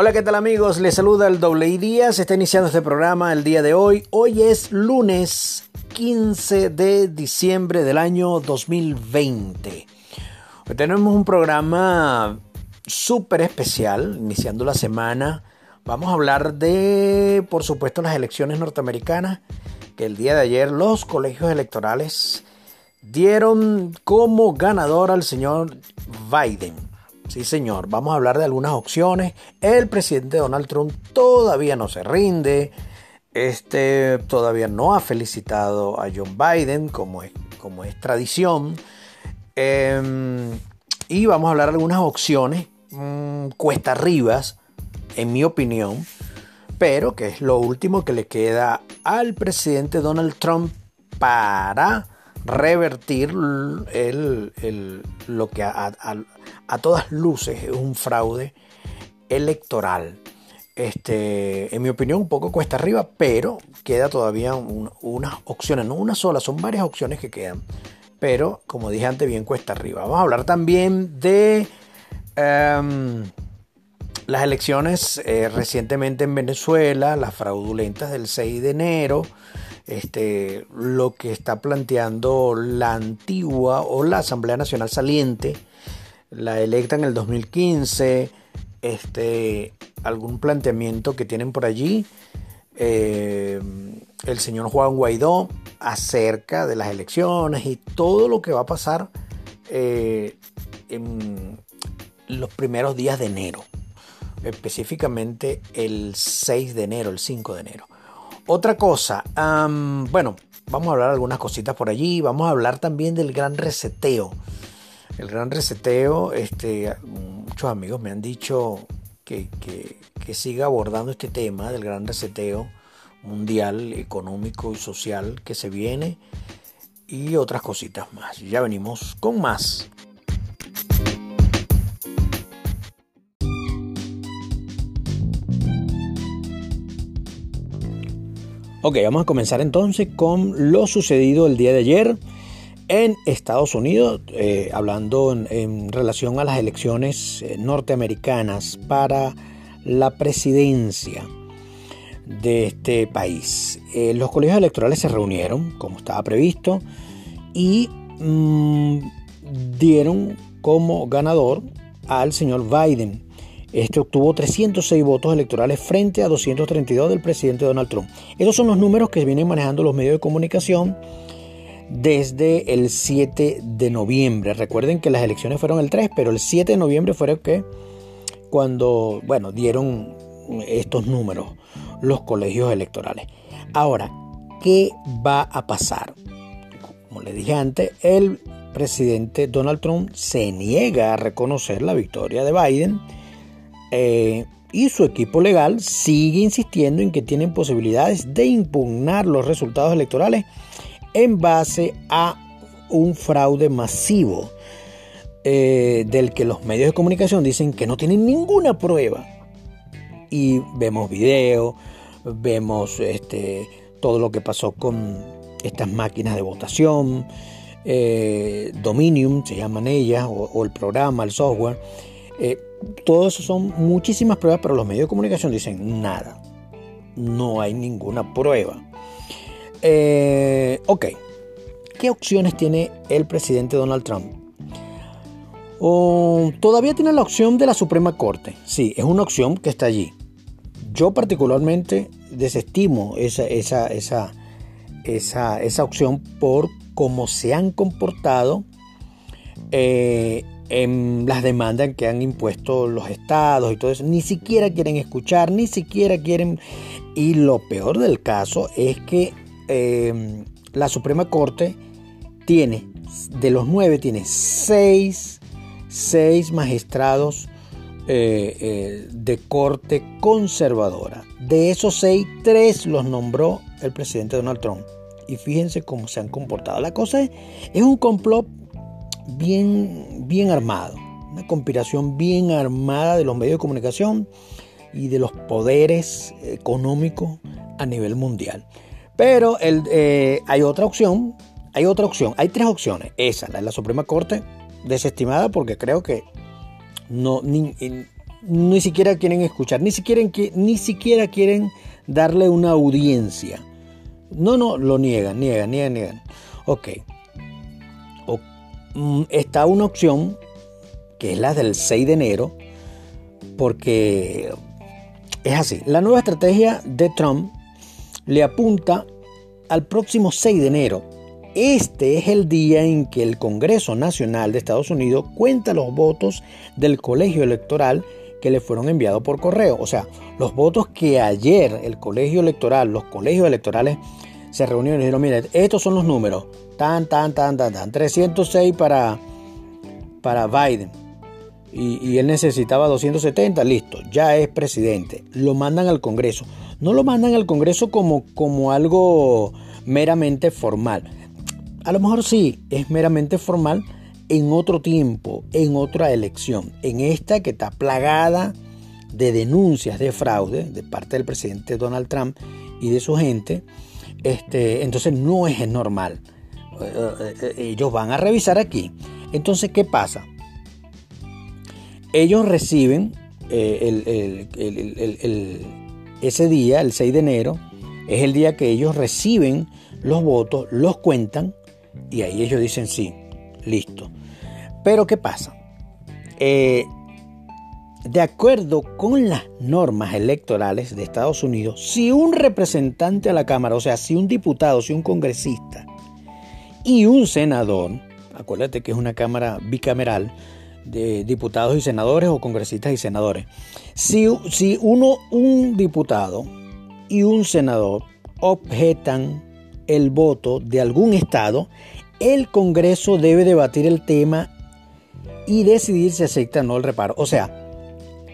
Hola, ¿qué tal amigos? Les saluda el Doble Díaz. Está iniciando este programa el día de hoy. Hoy es lunes 15 de diciembre del año 2020. Hoy tenemos un programa súper especial, iniciando la semana. Vamos a hablar de, por supuesto, las elecciones norteamericanas, que el día de ayer los colegios electorales dieron como ganador al señor Biden. Sí, señor, vamos a hablar de algunas opciones. El presidente Donald Trump todavía no se rinde. Este todavía no ha felicitado a John Biden, como es, como es tradición. Em, y vamos a hablar de algunas opciones mm, cuesta arribas, en mi opinión, pero que es lo último que le queda al presidente Donald Trump para revertir el, lo que a, todas luces es un fraude electoral. Este, en mi opinión, un poco cuesta arriba, pero queda todavía unas opciones, no una sola, son varias opciones que quedan. Pero, como dije antes, bien cuesta arriba. Vamos a hablar también de em, las elecciones eh, recientemente en Venezuela, las fraudulentas del 6 de enero este, lo que está planteando la antigua o la Asamblea Nacional saliente, la electa en el 2015, este, algún planteamiento que tienen por allí eh, el señor Juan Guaidó acerca de las elecciones y todo lo que va a pasar eh, en los primeros días de enero, específicamente el 6 de enero, el 5 de enero. Otra cosa, bueno, vamos a hablar algunas cositas por allí. Vamos a hablar también del gran reseteo. El gran reseteo, este, muchos amigos me han dicho que, que siga abordando este tema del gran reseteo mundial, económico y social que se viene y otras cositas más. Ya venimos con más. Ok, vamos a comenzar entonces con lo sucedido el día de ayer en Estados Unidos, eh, hablando en, relación a las elecciones eh, norteamericanas para la presidencia de este país. Eh, los colegios electorales se reunieron, como estaba previsto, y mm, dieron como ganador al señor Biden este obtuvo 306 votos electorales frente a 232 del presidente Donald Trump. Esos son los números que vienen manejando los medios de comunicación desde el 7 de noviembre. Recuerden que las elecciones fueron el 3, pero el 7 de noviembre fue que cuando, bueno, dieron estos números los colegios electorales. Ahora, ¿qué va a pasar? Como le dije antes, el presidente Donald Trump se niega a reconocer la victoria de Biden eh, y su equipo legal sigue insistiendo en que tienen posibilidades de impugnar los resultados electorales en base a un fraude masivo eh, del que los medios de comunicación dicen que no tienen ninguna prueba. Y vemos videos, vemos este, todo lo que pasó con estas máquinas de votación, eh, Dominium se llaman ellas, o, el programa, el software. Todo eso son muchísimas pruebas, pero los medios de comunicación dicen nada. No hay ninguna prueba. Eh, ok, ¿qué opciones tiene el presidente Donald Trump? todavía tiene la opción de la Suprema Corte. Sí, es una opción que está allí. Yo particularmente desestimo esa, esa, esa, esa, esa opción por cómo se han comportado eh, en las demandas que han impuesto los estados y todo eso. Ni siquiera quieren escuchar, ni siquiera quieren... Y lo peor del caso es que eh, la Suprema Corte tiene, de los nueve, tiene seis, seis magistrados eh, eh, de corte conservadora. De esos seis, tres los nombró el presidente Donald Trump. Y fíjense cómo se han comportado. La cosa es, es un complot bien, bien armado, una conspiración bien armada de los medios de comunicación y de los poderes económicos a nivel mundial. Pero el, eh, hay otra opción, hay otra opción, hay tres opciones. Esa, la de la Suprema Corte, desestimada porque creo que no, ni siquiera quieren escuchar, ni siquiera, ni siquiera quieren darle una audiencia. No, no, lo niegan, niegan, niegan, niegan. Ok. Mm, está una opción que es la del 6 de enero, porque es así. La nueva estrategia de Trump le apunta al próximo 6 de enero. Este es el día en que el Congreso Nacional de Estados Unidos cuenta los votos del colegio electoral que le fueron enviados por correo. O sea, los votos que ayer el colegio electoral, los colegios electorales se reunieron y dijeron, mire, estos son los números. Tan, tan, tan, tan, tan. 306 para, para Biden. Y, él necesitaba 270, listo, ya es presidente. Lo mandan al Congreso. No lo mandan al Congreso como, como algo meramente formal. A lo mejor sí, es meramente formal en otro tiempo, en otra elección. En esta que está plagada de denuncias de fraude de parte del presidente Donald Trump y de su gente, este, entonces no es normal. Eh, eh, ellos van a revisar aquí. Entonces, ¿qué pasa? Ellos reciben eh, ese día, el 6 de enero, es el día que ellos reciben los votos, los cuentan y ahí ellos dicen sí, listo. Pero ¿qué pasa? De acuerdo con las normas electorales de Estados Unidos, si un representante a la Cámara, o sea, si un diputado, si un congresista y un senador, acuérdate que es una Cámara bicameral de diputados y senadores o congresistas y senadores, si, si uno, un diputado y un senador objetan el voto de algún estado, el Congreso debe debatir el tema y decidir si acepta o no el reparo. O sea,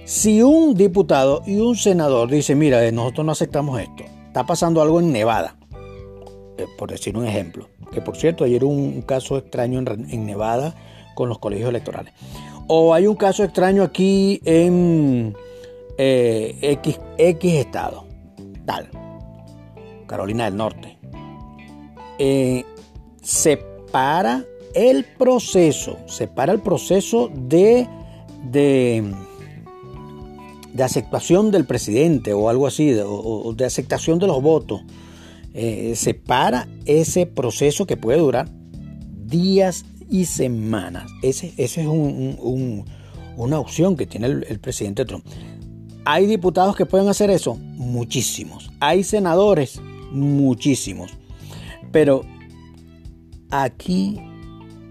si un diputado y un senador dice, mira, eh, nosotros no aceptamos esto, está pasando algo en Nevada, eh, por decir un ejemplo, que por cierto ayer un caso extraño en, Nevada con los colegios electorales, o hay un caso extraño aquí en eh, X, X estado, tal, Carolina del Norte, se para el proceso, se para el proceso de, de de aceptación del presidente o algo así, o, de aceptación de los votos, eh, se para ese proceso que puede durar días y semanas. Ese, ese es una opción que tiene el presidente Trump. ¿Hay diputados que pueden hacer eso? Muchísimos. ¿Hay senadores? Muchísimos. Pero aquí,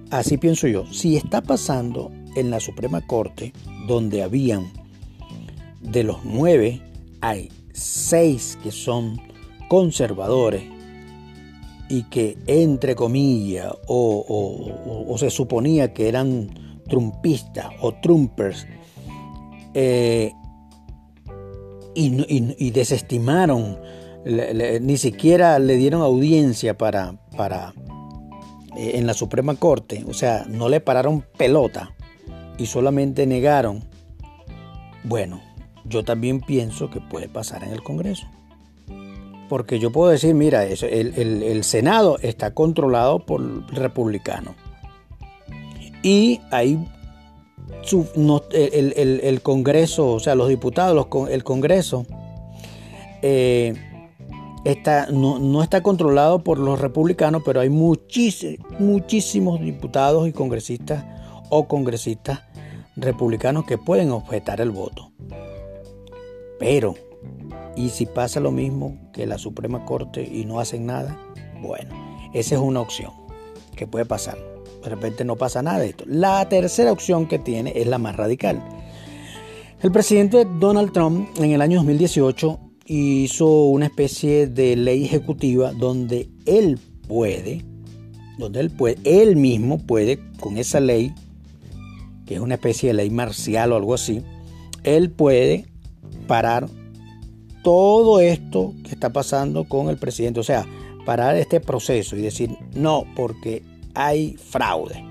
así pienso yo, si está pasando en la Suprema Corte, donde habían de los nueve, hay seis que son conservadores y que entre comillas o, se suponía que eran trumpistas o trumpers eh, y, desestimaron, ni siquiera le dieron audiencia para, para eh, en la Suprema Corte, o sea, no le pararon pelota y solamente negaron, bueno, yo también pienso que puede pasar en el Congreso. Porque yo puedo decir, mira, el, Senado está controlado por republicanos. Y ahí el, Congreso, o sea, los diputados, el Congreso, eh, está, no, está controlado por los republicanos, pero hay muchísimos diputados y congresistas o congresistas republicanos que pueden objetar el voto. Pero, ¿y si pasa lo mismo que la Suprema Corte y no hacen nada? Bueno, esa es una opción que puede pasar. De repente no pasa nada de esto. La tercera opción que tiene es la más radical. El presidente Donald Trump en el año 2018 hizo una especie de ley ejecutiva donde él puede, donde él puede, él mismo puede, con esa ley, que es una especie de ley marcial o algo así, él puede parar todo esto que está pasando con el presidente. O sea, parar este proceso y decir, no, porque hay fraude.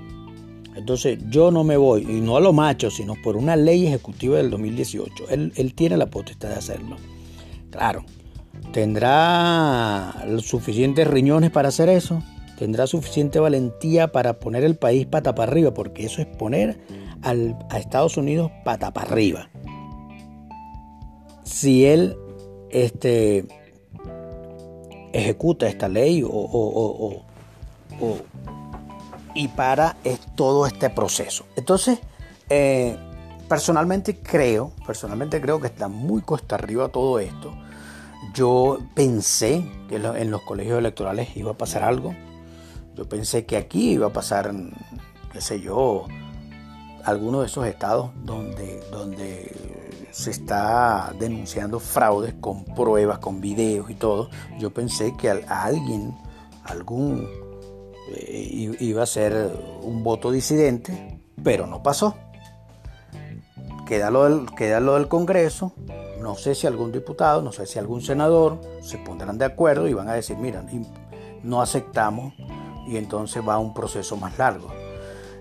Entonces yo no me voy, y no a lo macho, sino por una ley ejecutiva del 2018. Él, él tiene la potestad de hacerlo. Claro, tendrá suficientes riñones para hacer eso, tendrá suficiente valentía para poner el país pata para arriba, porque eso es poner al, a Estados Unidos pata para arriba. si él este, ejecuta esta ley o, y para todo este proceso. Entonces, eh, personalmente creo, personalmente creo que está muy cuesta arriba todo esto. Yo pensé que en los colegios electorales iba a pasar algo. Yo pensé que aquí iba a pasar, qué sé yo, alguno de esos estados donde, donde se está denunciando fraudes con pruebas, con videos y todo. Yo pensé que a, alguien, algún, eh, iba a ser un voto disidente, pero no pasó. Queda lo, del, queda lo del Congreso. No sé si algún diputado, no sé si algún senador se pondrán de acuerdo y van a decir, mira, no aceptamos y entonces va a un proceso más largo.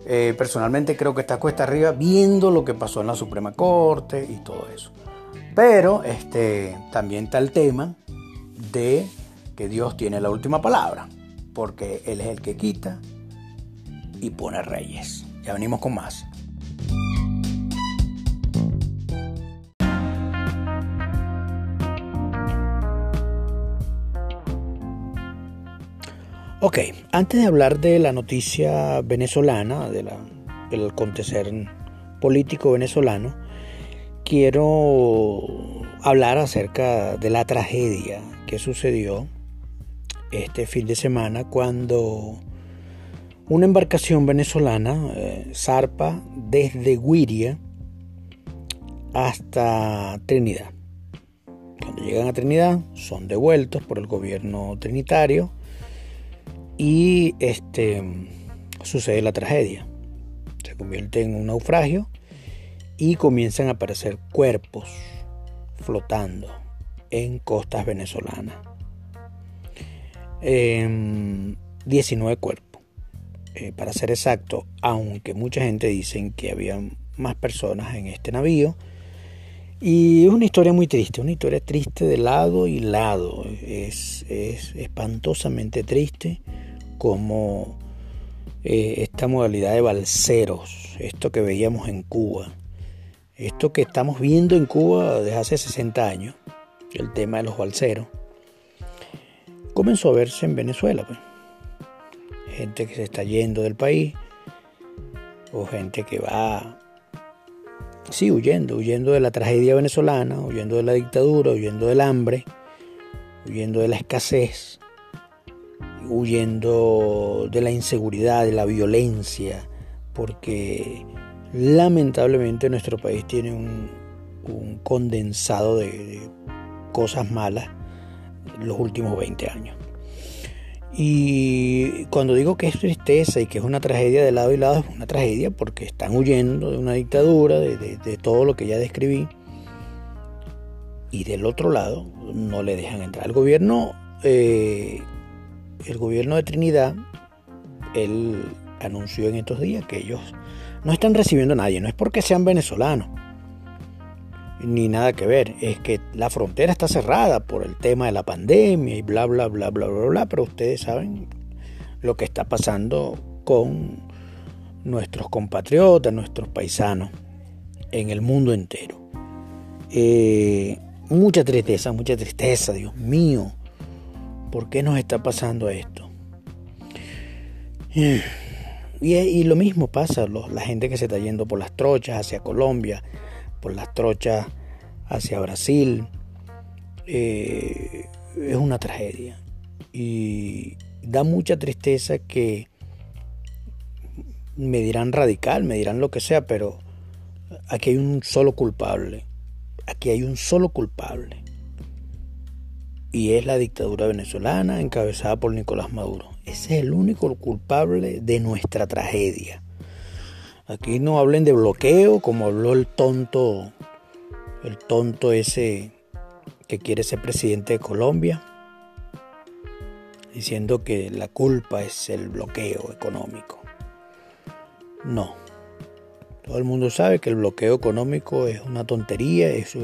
Eh, personalmente creo que está cuesta arriba viendo lo que pasó en la Suprema Corte y todo eso. Pero este, también está el tema de que Dios tiene la última palabra, porque Él es el que quita y pone reyes. Ya venimos con más. Ok, antes de hablar de la noticia venezolana, de del acontecer político venezolano, quiero hablar acerca de la tragedia que sucedió este fin de semana cuando una embarcación venezolana eh, zarpa desde Guiria hasta Trinidad. Cuando llegan a Trinidad son devueltos por el gobierno trinitario y este, sucede la tragedia. Se convierte en un naufragio y comienzan a aparecer cuerpos flotando en costas venezolanas. 19 em, cuerpos. Eh, para ser exacto, aunque mucha gente dicen que había más personas en este navío. Y es una historia muy triste, una historia triste de lado y lado. Es, es espantosamente triste como eh, esta modalidad de balseros, esto que veíamos en Cuba, esto que estamos viendo en Cuba desde hace 60 años, el tema de los balseros, comenzó a verse en Venezuela. Pues. Gente que se está yendo del país, o gente que va, sí, huyendo, huyendo de la tragedia venezolana, huyendo de la dictadura, huyendo del hambre, huyendo de la escasez, huyendo de la inseguridad, de la violencia, porque lamentablemente nuestro país tiene un, condensado de, cosas malas los últimos 20 años. Y cuando digo que es tristeza y que es una tragedia de lado y lado, es una tragedia porque están huyendo de una dictadura, de, todo lo que ya describí. Y del otro lado, no le dejan entrar. El gobierno eh, el gobierno de Trinidad, él anunció en estos días que ellos no están recibiendo a nadie, no es porque sean venezolanos, ni nada que ver, es que la frontera está cerrada por el tema de la pandemia y bla, bla, bla, bla, bla, bla, pero ustedes saben lo que está pasando con nuestros compatriotas, nuestros paisanos en el mundo entero. Eh, mucha tristeza, mucha tristeza, Dios mío. ¿Por qué nos está pasando esto? Y, lo mismo pasa, la gente que se está yendo por las trochas hacia Colombia, por las trochas hacia Brasil, eh, es una tragedia. Y da mucha tristeza que me dirán radical, me dirán lo que sea, pero aquí hay un solo culpable. Aquí hay un solo culpable y es la dictadura venezolana encabezada por Nicolás Maduro. Ese es el único culpable de nuestra tragedia. Aquí no hablen de bloqueo como habló el tonto, el tonto ese que quiere ser presidente de Colombia, diciendo que la culpa es el bloqueo económico. No. Todo el mundo sabe que el bloqueo económico es una tontería, eso,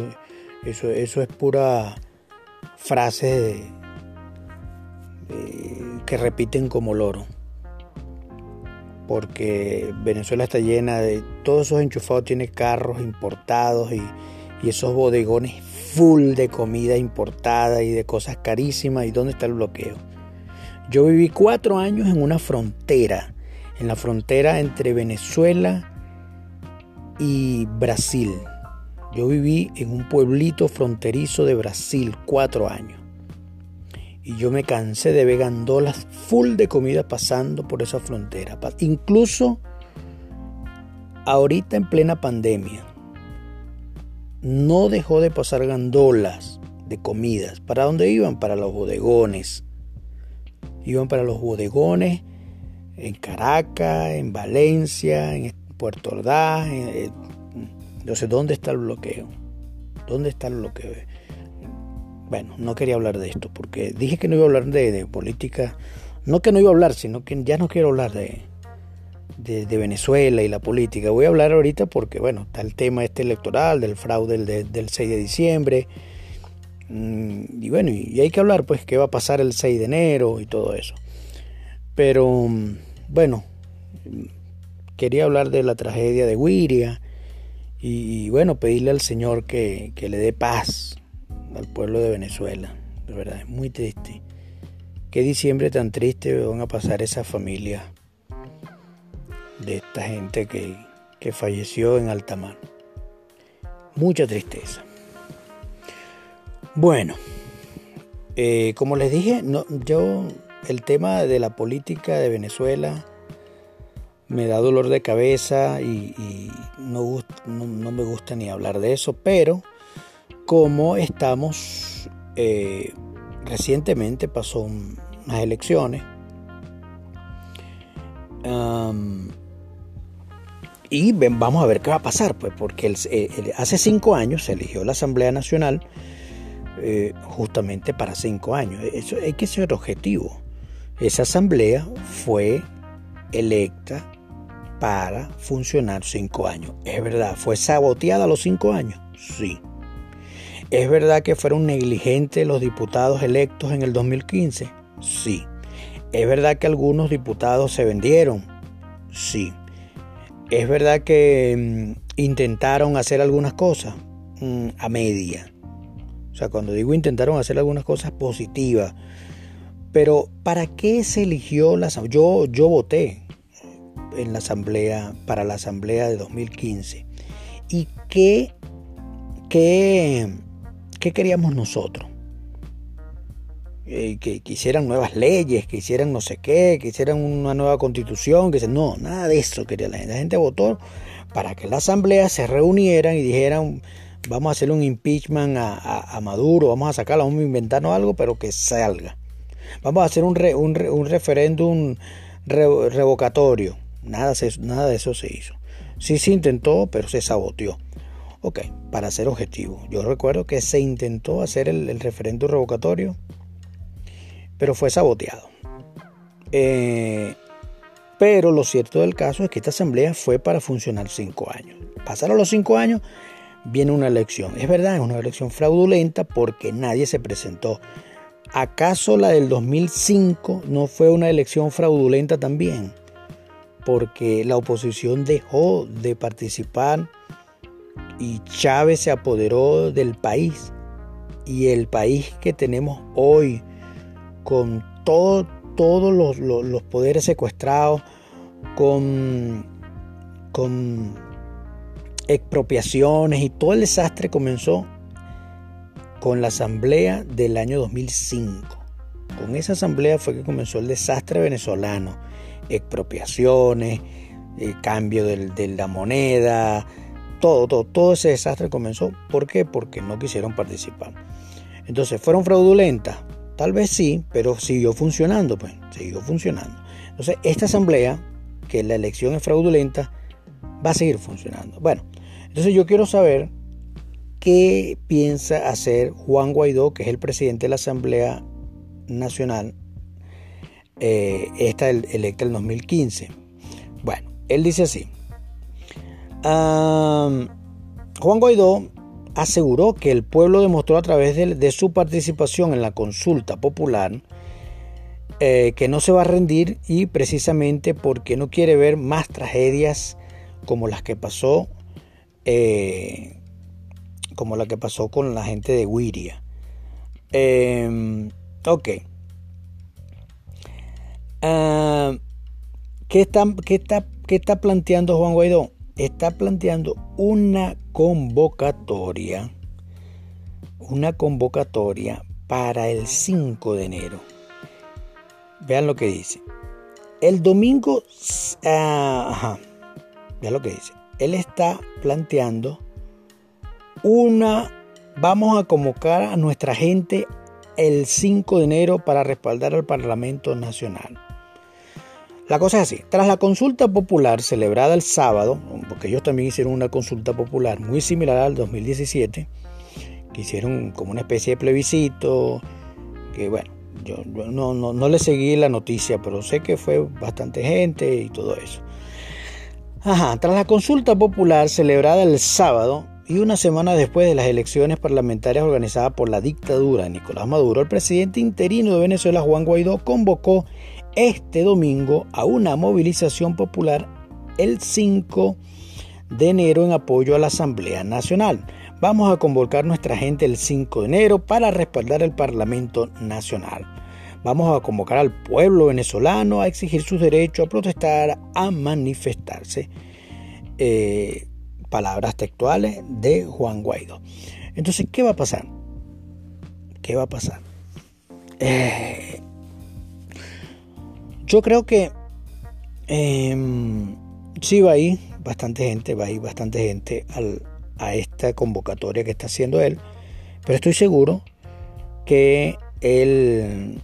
eso, eso es pura frases que repiten como loro. Porque Venezuela está llena de todos esos enchufados, tiene carros importados y, esos bodegones full de comida importada y de cosas carísimas. ¿Y dónde está el bloqueo? Yo viví cuatro años en una frontera, en la frontera entre Venezuela y Brasil. Yo viví en un pueblito fronterizo de Brasil cuatro años. Y yo me cansé de ver gandolas full de comida pasando por esa frontera. Incluso ahorita en plena pandemia. No dejó de pasar gandolas de comidas. ¿Para dónde iban? Para los bodegones. Iban para los bodegones en Caracas, en Valencia, en Puerto Ordaz, entonces, ¿dónde está el bloqueo? ¿Dónde está el bloqueo? Bueno, no quería hablar de esto porque dije que no iba a hablar de, política. No que no iba a hablar, sino que ya no quiero hablar de, de, Venezuela y la política. Voy a hablar ahorita porque, bueno, está el tema este electoral, del fraude del, del 6 de diciembre. Mm, y bueno, y hay que hablar, pues, qué va a pasar el 6 de enero y todo eso. Pero, bueno, quería hablar de la tragedia de Wiria y, bueno, pedirle al Señor que, le dé paz al pueblo de Venezuela. De verdad, es muy triste. Qué diciembre tan triste van a pasar esas familias de esta gente que, que falleció en alta mar. Mucha tristeza. Bueno, eh, como les dije, no, yo el tema de la política de Venezuela me da dolor de cabeza y, no, no, me gusta ni hablar de eso, pero como estamos, eh, recientemente pasó unas elecciones y vamos a ver qué va a pasar, pues, porque hace cinco años se eligió la Asamblea Nacional eh, justamente para cinco años. Eso hay que ser objetivo. Esa asamblea fue electa para funcionar cinco años. Es verdad, ¿fue saboteada a los cinco años? Sí. ¿Es verdad que fueron negligentes los diputados electos en el 2015? Sí. ¿Es verdad que algunos diputados se vendieron? Sí. ¿Es verdad que mm, intentaron hacer algunas cosas? Mm, a media. O sea, cuando digo intentaron hacer algunas cosas positivas. Pero ¿para qué se eligió la... Yo, yo voté en la asamblea, para la asamblea de 2015. ¿Y qué, qué, qué queríamos nosotros? Eh, que, hicieran nuevas leyes, que hicieran no sé qué, que hicieran una nueva constitución, que no, nada de eso quería la gente. La gente votó para que la asamblea se reunieran y dijeran, vamos a hacer un impeachment a, Maduro, vamos a sacarlo, vamos a inventarnos algo, pero que salga. Vamos a hacer un, un, referéndum revocatorio. Nada, de eso se hizo. Sí se intentó, pero se saboteó. Ok, para ser objetivo. Yo recuerdo que se intentó hacer el, el referéndum revocatorio, pero fue saboteado. Eh, pero lo cierto del caso es que esta asamblea fue para funcionar cinco años. Pasaron los cinco años, viene una elección. Es verdad, es una elección fraudulenta porque nadie se presentó. ¿Acaso la del 2005 no fue una elección fraudulenta también? Porque la oposición dejó de participar y Chávez se apoderó del país. Y el país que tenemos hoy, con todos los, poderes secuestrados, con, con expropiaciones y todo el desastre comenzó con la asamblea del año 2005. Con esa asamblea fue que comenzó el desastre venezolano expropiaciones, el cambio de la moneda, todo, todo, todo ese desastre comenzó. ¿Por qué? Porque no quisieron participar. Entonces, ¿fueron fraudulentas? Tal vez sí, pero siguió funcionando, pues, siguió funcionando. Entonces, esta asamblea, que la elección es fraudulenta, va a seguir funcionando. Bueno, entonces yo quiero saber qué piensa hacer Juan Guaidó, que es el presidente de la Asamblea Nacional eh, esta electa en 2015. Bueno, él dice así. Juan Guaidó aseguró que el pueblo demostró a través de, su participación en la consulta popular eh, que no se va a rendir y precisamente porque no quiere ver más tragedias como las que pasó eh, como la que pasó con la gente de Wiria. Em, ok. Ah, ¿qué, está, está, ¿Qué está planteando Juan Guaidó? Está planteando una convocatoria, una convocatoria para el 5 de enero. Vean lo que dice. El domingo, ah, vean lo que dice. Él está planteando una, vamos a convocar a nuestra gente el 5 de enero para respaldar al Parlamento Nacional. La cosa es así, tras la consulta popular celebrada el sábado, porque ellos también hicieron una consulta popular muy similar al 2017, que hicieron como una especie de plebiscito, que bueno, yo, no, no, no, le seguí la noticia, pero sé que fue bastante gente y todo eso. Ajá, tras la consulta popular celebrada el sábado, y una semana después de las elecciones parlamentarias organizadas por la dictadura de Nicolás Maduro, el presidente interino de Venezuela, Juan Guaidó, convocó este domingo a una movilización popular el 5 de enero en apoyo a la Asamblea Nacional. Vamos a convocar nuestra gente el 5 de enero para respaldar el Parlamento Nacional. Vamos a convocar al pueblo venezolano a exigir sus derechos, a protestar, a manifestarse. Eh, palabras textuales de Juan Guaidó. Entonces, ¿qué va a pasar? ¿Qué va a pasar? Eh, yo creo que eh, sí va a ir bastante gente, va a ir bastante gente a esta convocatoria que está haciendo él, pero estoy seguro que el,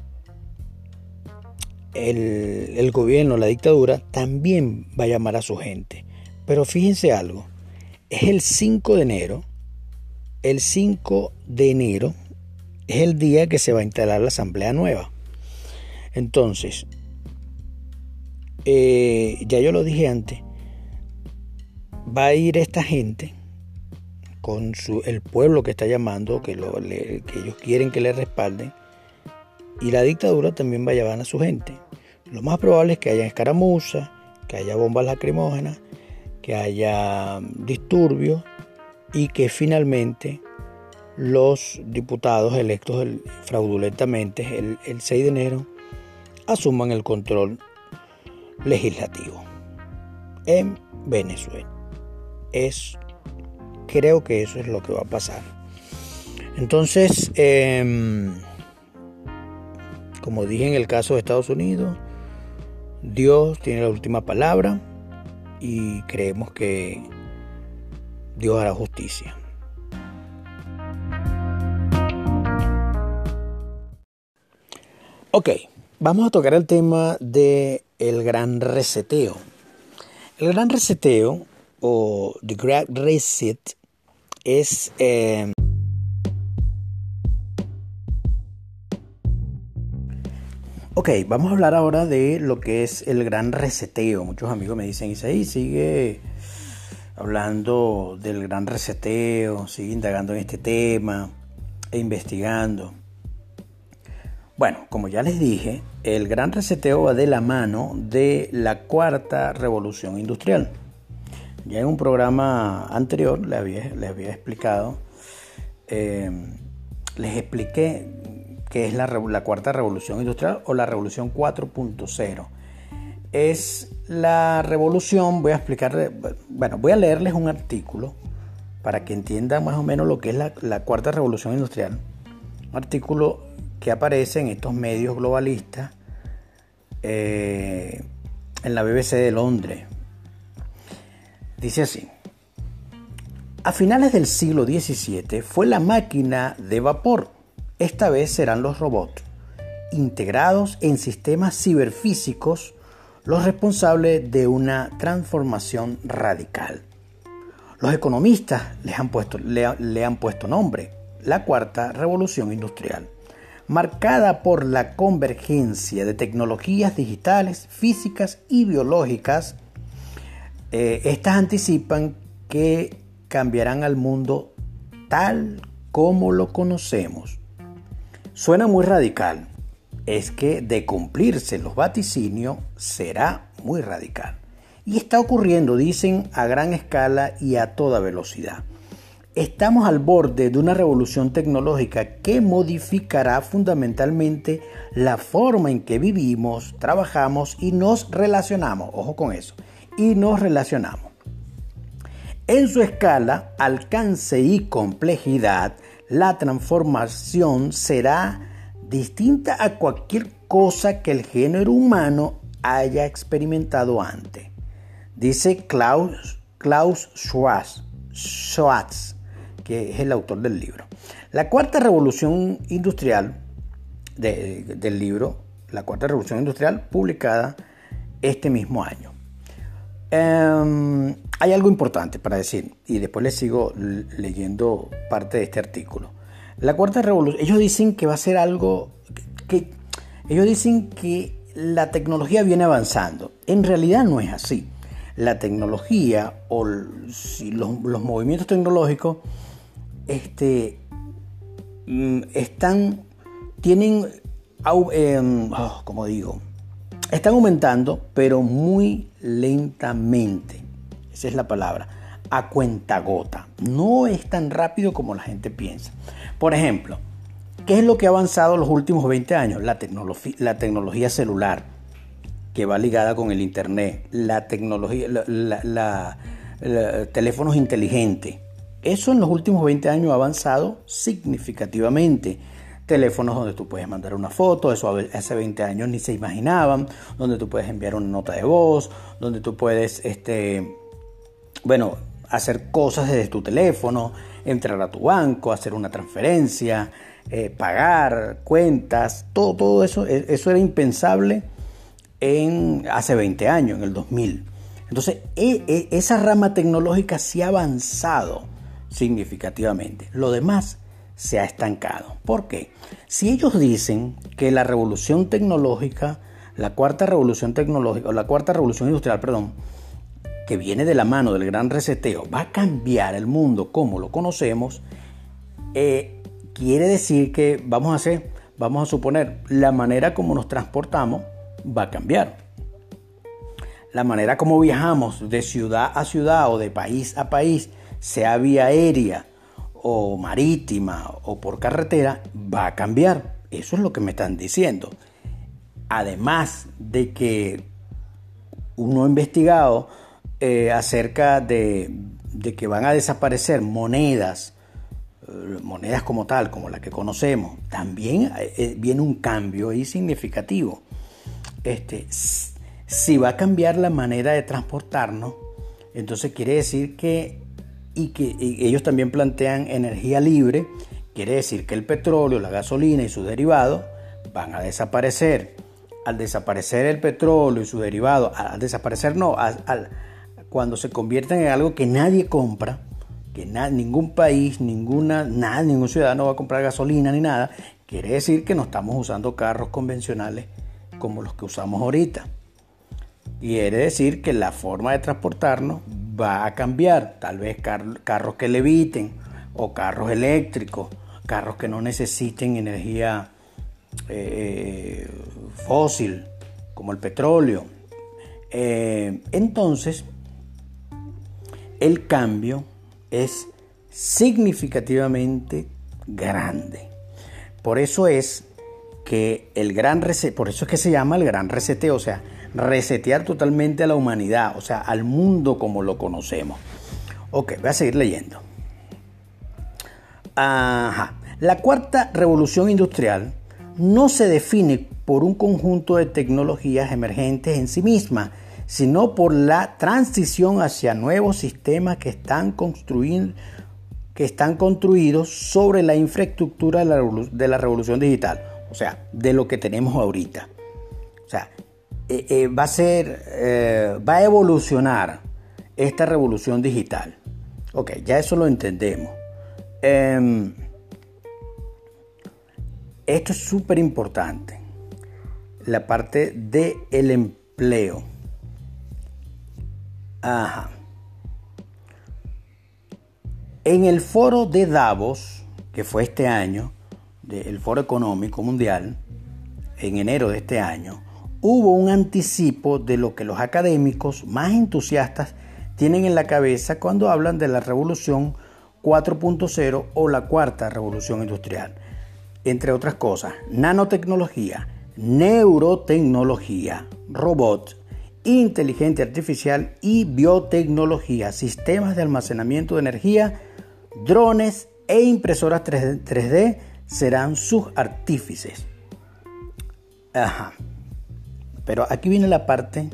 el gobierno, la dictadura, también va a llamar a su gente. Pero fíjense algo, es el 5 de enero. El 5 de enero es el día que se va a instalar la asamblea nueva. Entonces, eh, ya yo lo dije antes, va a ir esta gente con el pueblo que está llamando, que ellos quieren que le respalden, y la dictadura también va a llevar a su gente. Lo más probable es que haya escaramuzas, que haya bombas lacrimógenas, que haya disturbios y que finalmente los diputados electos fraudulentamente el, el 6 de enero asuman el control legislativo en Venezuela. Es, creo que eso es lo que va a pasar. Entonces, em, como dije en el caso de Estados Unidos, Dios tiene la última palabra y creemos que Dios hará justicia. Ok, vamos a tocar el tema de el gran reseteo. El gran reseteo o The Great Reset es eh, Ok, vamos a hablar ahora de lo que es el gran reseteo. Muchos amigos me dicen, Isaí, sigue hablando del gran reseteo, sigue indagando en este tema e investigando. Bueno, como ya les dije, el gran reseteo va de la mano de la cuarta revolución industrial. Ya en un programa anterior les había, explicado, eh, les expliqué que es la, cuarta revolución industrial o la revolución 4.0. Es la revolución, voy a explicar, bueno, voy a leerles un artículo para que entiendan más o menos lo que es la, cuarta revolución industrial. Un artículo que aparece en estos medios globalistas eh, en la BBC de Londres. Dice así. A finales del siglo XVII fue la máquina de vapor esta vez serán los robots, integrados en sistemas ciberfísicos, los responsables de una transformación radical. Los economistas han puesto, le han puesto nombre, la cuarta revolución industrial, marcada por la convergencia de tecnologías digitales, físicas y biológicas. Eh, estas anticipan que cambiarán al mundo tal como lo conocemos. Suena muy radical. Es que de cumplirse los vaticinios será muy radical. Y está ocurriendo, dicen, a gran escala y a toda velocidad. Estamos al borde de una revolución tecnológica que modificará fundamentalmente la forma en que vivimos, trabajamos y nos relacionamos. Ojo con eso. Y nos relacionamos. En su escala, alcance y complejidad, la transformación será distinta a cualquier cosa que el género humano haya experimentado antes. Dice Klaus, Klaus que es el autor del libro. La cuarta revolución industrial del libro, la cuarta revolución industrial, publicada este mismo año. Em, hay algo importante para decir, y después les sigo leyendo parte de este artículo. La cuarta revolución, ellos dicen que va a ser algo que, ellos dicen que la tecnología viene avanzando. En realidad no es así. La tecnología o los, los movimientos tecnológicos este, mm, están, tienen, em, oh, como digo, están aumentando, pero muy lentamente. Esa es la palabra. A cuenta gota. No es tan rápido como la gente piensa. Por ejemplo, ¿qué es lo que ha avanzado los últimos 20 años? La, la tecnología celular, que va ligada con el Internet. La tecnología, la, teléfonos inteligentes. Eso en los últimos 20 años ha avanzado significativamente teléfonos donde tú puedes mandar una foto, eso hace 20 años ni se imaginaban, donde tú puedes enviar una nota de voz, donde tú puedes, este, bueno, hacer cosas desde tu teléfono, entrar a tu banco, hacer una transferencia, eh, pagar cuentas, todo, todo eso, e, eso era impensable en, hace 20 años, en el 2000. Entonces, e, e, esa rama tecnológica sí ha avanzado significativamente. Lo demás se ha estancado. ¿Por qué? Si ellos dicen que la revolución tecnológica, la cuarta revolución tecnológica, o la cuarta revolución industrial, perdón, que viene de la mano del gran reseteo, va a cambiar el mundo como lo conocemos, eh, quiere decir que vamos a hacer, vamos a suponer, la manera como nos transportamos va a cambiar. La manera como viajamos de ciudad a ciudad o de país a país, sea vía aérea, o marítima o por carretera va a cambiar. Eso es lo que me están diciendo. Además de que uno ha investigado eh, acerca de, que van a desaparecer monedas, eh, monedas como tal, como la que conocemos, también eh, viene un cambio ahí significativo. Este, si va a cambiar la manera de transportarnos, entonces quiere decir que y que ellos también plantean energía libre, quiere decir que el petróleo, la gasolina y sus derivados van a desaparecer. Al desaparecer el petróleo y sus derivados, al desaparecer no, al, cuando se convierten en algo que nadie compra, que ningún país, ninguna, nada, ningún ciudadano va a comprar gasolina ni nada, quiere decir que no estamos usando carros convencionales como los que usamos ahorita. Quiere decir que la forma de transportarnos va a cambiar. Tal vez carros que leviten o carros eléctricos, carros que no necesiten energía eh, fósil como el petróleo. Eh, entonces, el cambio es significativamente grande. Por eso es que el gran por eso es que se llama el gran reseteo, o sea, resetear totalmente a la humanidad, o sea, al mundo como lo conocemos. Ok, voy a seguir leyendo. Ajá. La cuarta revolución industrial no se define por un conjunto de tecnologías emergentes en sí misma, sino por la transición hacia nuevos sistemas que están, que están construidos sobre la infraestructura de la revolución digital, o sea, de lo que tenemos ahorita. O sea, eh, eh, va a ser, eh, va a evolucionar esta revolución digital. Ok, ya eso lo entendemos. Em, esto es súper importante. La parte del el empleo. Ajá. En el foro de Davos, que fue este año, el Foro Económico Mundial, en enero de este año, hubo un anticipo de lo que los académicos más entusiastas tienen en la cabeza cuando hablan de la revolución 4.0 o la cuarta revolución industrial. Entre otras cosas, nanotecnología, neurotecnología, robots, inteligencia artificial y biotecnología, sistemas de almacenamiento de energía, drones e impresoras 3D serán sus artífices. Ajá. Pero aquí viene la parte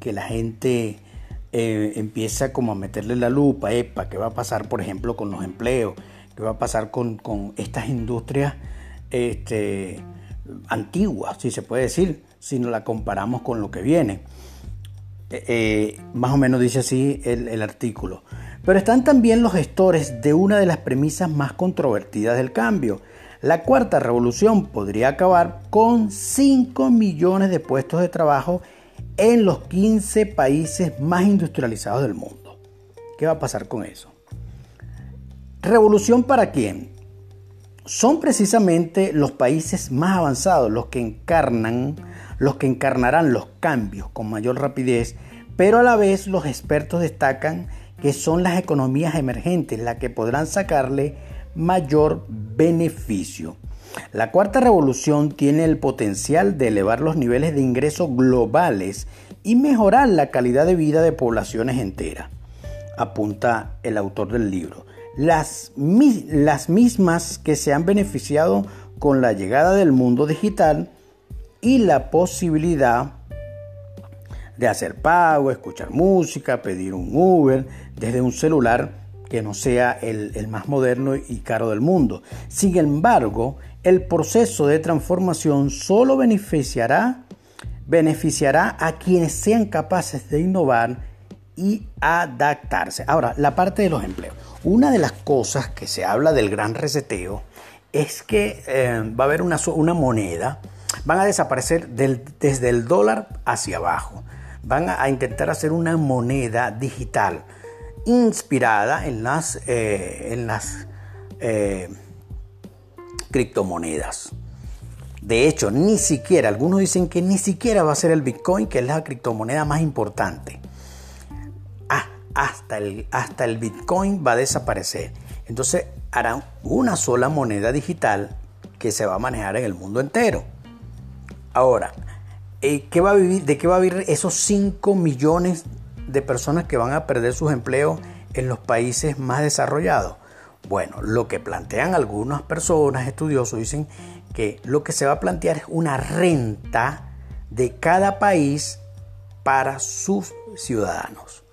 que la gente eh, empieza como a meterle la lupa, epa, ¿qué va a pasar, por ejemplo, con los empleos? ¿Qué va a pasar con, estas industrias este, antiguas, si se puede decir, si nos la comparamos con lo que viene? Eh, eh, más o menos dice así el artículo. Pero están también los gestores de una de las premisas más controvertidas del cambio. La cuarta revolución podría acabar con 5 millones de puestos de trabajo en los 15 países más industrializados del mundo. ¿Qué va a pasar con eso? ¿Revolución para quién? Son precisamente los países más avanzados los que encarnan, los que encarnarán los cambios con mayor rapidez, pero a la vez los expertos destacan que son las economías emergentes las que podrán sacarle mayor beneficio. La cuarta revolución tiene el potencial de elevar los niveles de ingresos globales y mejorar la calidad de vida de poblaciones enteras, apunta el autor del libro. Las, mismas que se han beneficiado con la llegada del mundo digital y la posibilidad de hacer pago, escuchar música, pedir un Uber desde un celular que no sea el, más moderno y caro del mundo. Sin embargo, el proceso de transformación solo beneficiará, beneficiará a quienes sean capaces de innovar y adaptarse. Ahora, la parte de los empleos. Una de las cosas que se habla del gran reseteo es que eh, va a haber una, una moneda, van a desaparecer desde el dólar hacia abajo van a intentar hacer una moneda digital inspirada en las, eh, en las eh, criptomonedas. De hecho, ni siquiera, algunos dicen que ni siquiera va a ser el Bitcoin, que es la criptomoneda más importante. Ah, hasta, el, hasta el Bitcoin va a desaparecer. Entonces harán una sola moneda digital que se va a manejar en el mundo entero. Ahora, eh, ¿de qué va a vivir esos 5 millones personas que van a perder sus empleos en los países más desarrollados? Bueno, lo que plantean algunas personas, estudiosos, dicen que lo que se va a plantear es una renta de cada país para sus ciudadanos.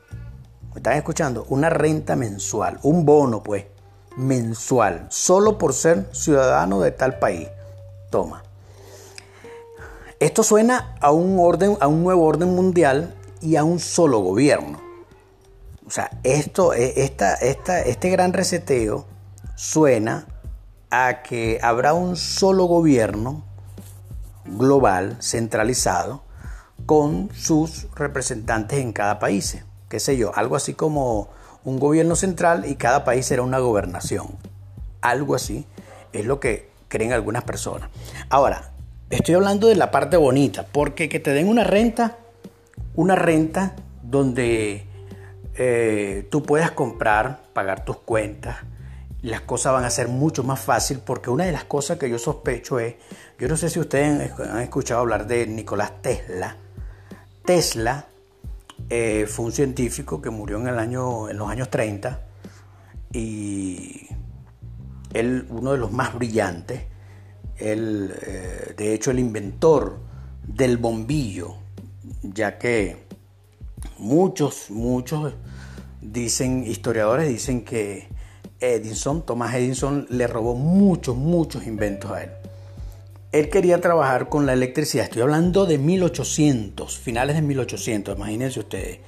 ¿Me están escuchando? Una renta mensual, un bono pues, mensual, solo por ser ciudadano de tal país. Toma. Esto suena a un, orden, a un nuevo orden mundial y a un solo gobierno. O sea, esto, e, esta, esta, este gran reseteo suena a que habrá un solo gobierno global, centralizado, con sus representantes en cada país. Qué sé yo, algo así como un gobierno central y cada país será una gobernación. Algo así es lo que creen algunas personas. Ahora, Estoy hablando de la parte bonita, porque que te den una renta, una renta donde eh, tú puedas comprar, pagar tus cuentas, las cosas van a ser mucho más fácil, porque una de las cosas que yo sospecho es, yo no sé si ustedes han escuchado hablar de Nicolás Tesla. Tesla eh, fue un científico que murió en, el año, en los años 30 y él, uno de los más brillantes, el, eh, de hecho el inventor del bombillo, ya que muchos, muchos dicen, historiadores dicen que Edison, Thomas Edison, le robó muchos, muchos inventos a él. Él quería trabajar con la electricidad, estoy hablando de 1800, finales de 1800, imagínense ustedes.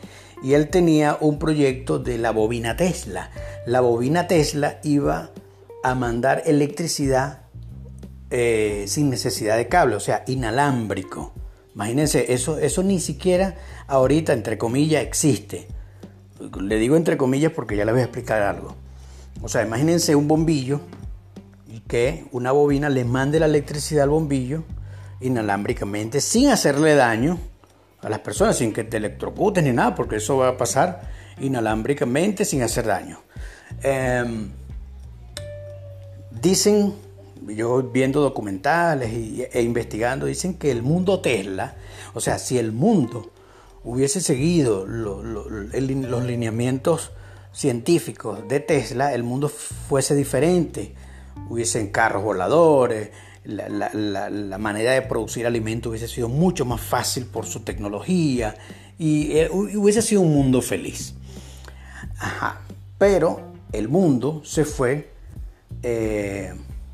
Y él tenía un proyecto de la bobina Tesla. La bobina Tesla iba a mandar electricidad eh, sin necesidad de cable, o sea, inalámbrico. Imagínense, eso, eso ni siquiera ahorita, entre comillas, existe. Le digo entre comillas porque ya les voy a explicar algo. O sea, imagínense un bombillo y que una bobina le mande la electricidad al bombillo inalámbricamente sin hacerle daño a las personas, sin que te electrocutes ni nada, porque eso va a pasar inalámbricamente sin hacer daño. Em, dicen, yo viendo documentales e investigando, dicen que el mundo Tesla, o sea, si el mundo hubiese seguido los lineamientos científicos de Tesla, el mundo fuese diferente. Hubiesen carros voladores, la, manera de producir alimentos hubiese sido mucho más fácil por su tecnología y eh, hubiese sido un mundo feliz. Ajá. Pero el mundo se fue, eh,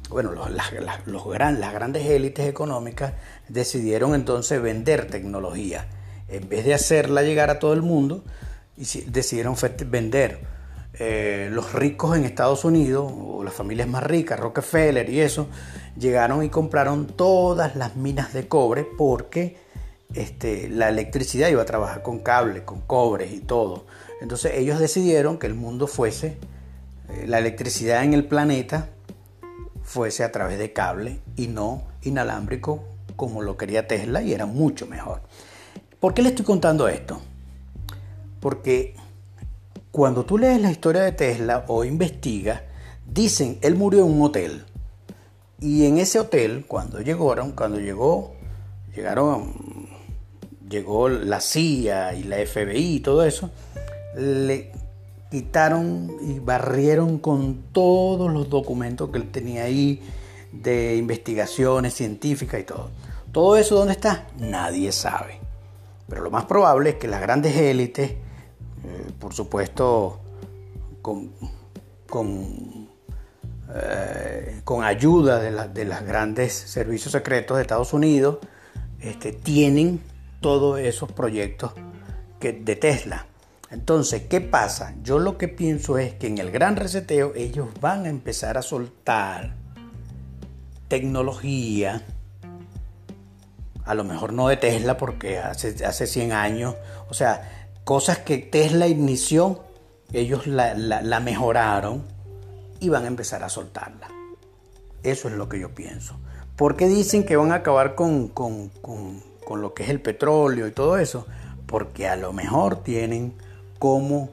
bueno, las, las grandes élites económicas decidieron entonces vender tecnología. En vez de hacerla llegar a todo el mundo, decidieron vender. Eh, los ricos en Estados Unidos, o las familias más ricas, Rockefeller y eso, llegaron y compraron todas las minas de cobre porque este, la electricidad iba a trabajar con cable, con cobre y todo. Entonces ellos decidieron que el mundo fuese, eh, la electricidad en el planeta fuese a través de cable y no inalámbrico como lo quería Tesla y era mucho mejor. ¿Por qué le estoy contando esto? Porque cuando tú lees la historia de Tesla o investigas, dicen, él murió en un hotel. Y en ese hotel, cuando llegaron, cuando llegó, llegaron, llegó la CIA y la FBI y todo eso, le quitaron y barrieron con todos los documentos que él tenía ahí de investigaciones científicas y todo. Todo eso, ¿dónde está? Nadie sabe. Pero lo más probable es que las grandes élites, eh, por supuesto, con, con, eh, ayuda de, los grandes servicios secretos de Estados Unidos, este, tienen todos esos proyectos que, de Tesla. Entonces, ¿qué pasa? Yo lo que pienso es que en el gran reseteo ellos van a empezar a soltar tecnología, a lo mejor no de Tesla porque hace, hace 100 años, o sea, cosas que Tesla inició, ellos la, mejoraron y van a empezar a soltarla. Eso es lo que yo pienso. ¿Por qué dicen que van a acabar con, con, con lo que es el petróleo y todo eso? Porque a lo mejor tienen cómo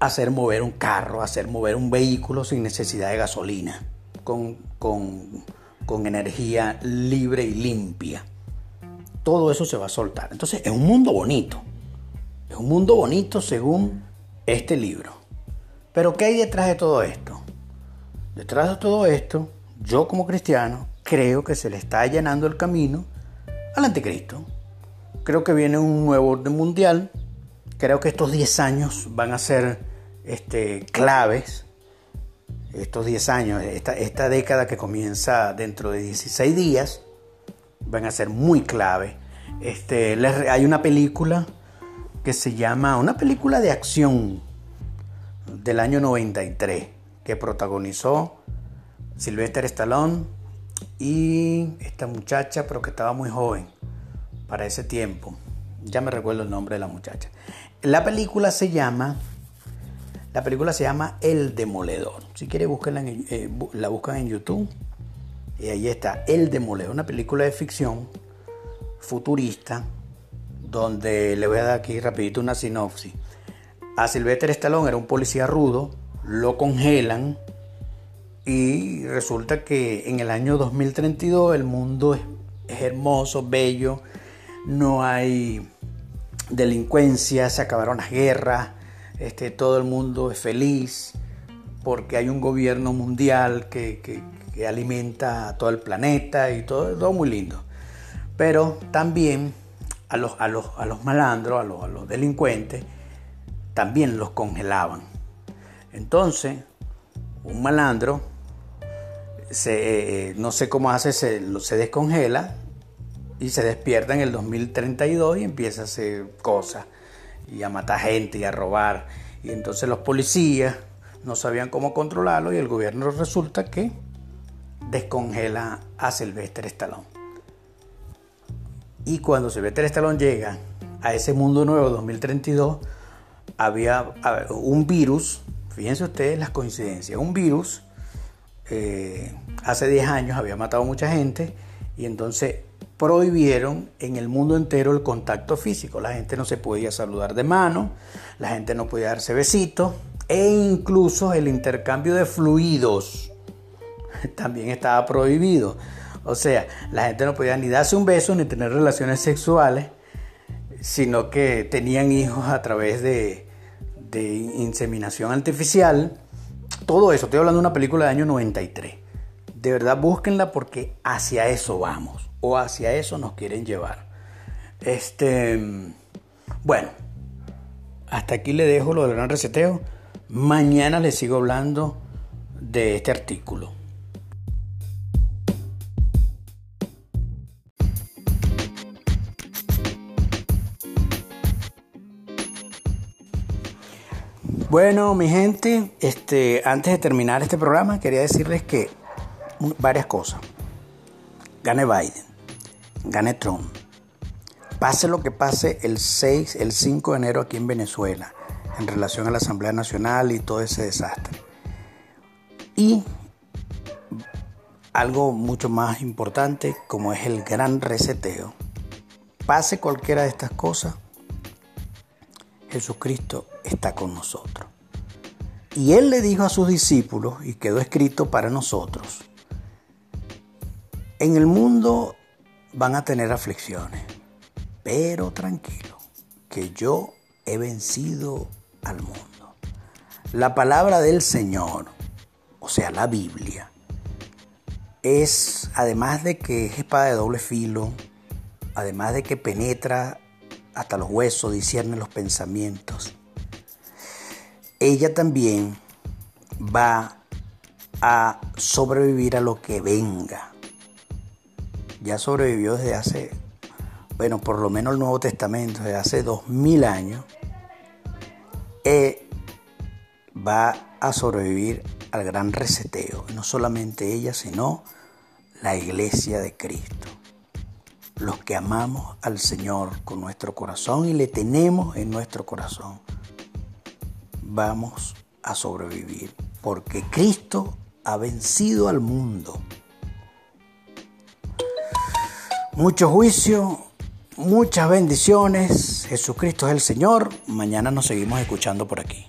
hacer mover un carro, hacer mover un vehículo sin necesidad de gasolina, con, con con energía libre y limpia. Todo eso se va a soltar. Entonces es un mundo bonito. Es un mundo bonito según este libro. Pero ¿qué hay detrás de todo esto? Detrás de todo esto, yo como cristiano creo que se le está llenando el camino al anticristo. Creo que viene un nuevo orden mundial. Creo que estos 10 años van a ser este, claves estos 10 años, esta, década que comienza dentro de 16 días, van a ser muy clave. Este, hay una película que se llama, una película de acción del año 93, que protagonizó Sylvester Stallone y esta muchacha, pero que estaba muy joven para ese tiempo. Ya me recuerdo el nombre de la muchacha. La película se llama la película se llama El Demoledor. Si quiere, búsquenla eh, la buscan en YouTube. Y ahí está, El Demoledor, una película de ficción futurista, donde le voy a dar aquí rapidito una sinopsis. A Sylvester Stallone era un policía rudo, lo congelan y resulta que en el año 2032 el mundo es hermoso, bello, no hay delincuencia, se acabaron las guerras, este, todo el mundo es feliz porque hay un gobierno mundial que, alimenta a todo el planeta y todo, todo muy lindo. Pero también a los, a los, a los malandros, a los, a los delincuentes, también los congelaban. Entonces, un malandro, se, eh, no sé cómo hace, se, se descongela y se despierta en el 2032 y empieza a hacer cosas y a matar gente y a robar. Y entonces los policías no sabían cómo controlarlo y el gobierno resulta que descongela a Sylvester Stallone. Y cuando Sylvester Stallone llega a ese mundo nuevo 2032, había un virus, fíjense ustedes las coincidencias, un virus eh, hace 10 años había matado a mucha gente y entonces prohibieron en el mundo entero el contacto físico. La gente no se podía saludar de mano, la gente no podía darse besitos, e incluso el intercambio de fluidos también estaba prohibido. O sea, la gente no podía ni darse un beso ni tener relaciones sexuales, sino que tenían hijos a través de, inseminación artificial. Todo eso, estoy hablando de una película de año 93. De verdad, búsquenla porque hacia eso vamos, o hacia eso nos quieren llevar. Este, bueno, hasta aquí le dejo lo del gran reseteo. Mañana les sigo hablando de este artículo. Bueno, mi gente, este, antes de terminar este programa, quería decirles que varias cosas. Gane Biden, gane Trump. Pase lo que pase el 6, el 5 de enero aquí en Venezuela, en relación a la Asamblea Nacional y todo ese desastre. Y algo mucho más importante, como es el gran reseteo. Pase cualquiera de estas cosas, Jesucristo está con nosotros. Y Él le dijo a sus discípulos, y quedó escrito para nosotros, en el mundo van a tener aflicciones, pero tranquilo, que yo he vencido al mundo. La palabra del Señor, o sea, la Biblia, es, además de que es espada de doble filo, además de que penetra hasta los huesos, discierne los pensamientos, ella también va a sobrevivir a lo que venga. Ya sobrevivió desde hace, bueno, por lo menos el Nuevo Testamento, desde hace dos mil años. E va a sobrevivir al gran reseteo. No solamente ella, sino la iglesia de Cristo. Los que amamos al Señor con nuestro corazón y le tenemos en nuestro corazón vamos a sobrevivir, porque Cristo ha vencido al mundo. Mucho juicio, muchas bendiciones. Jesucristo es el Señor. Mañana nos seguimos escuchando por aquí.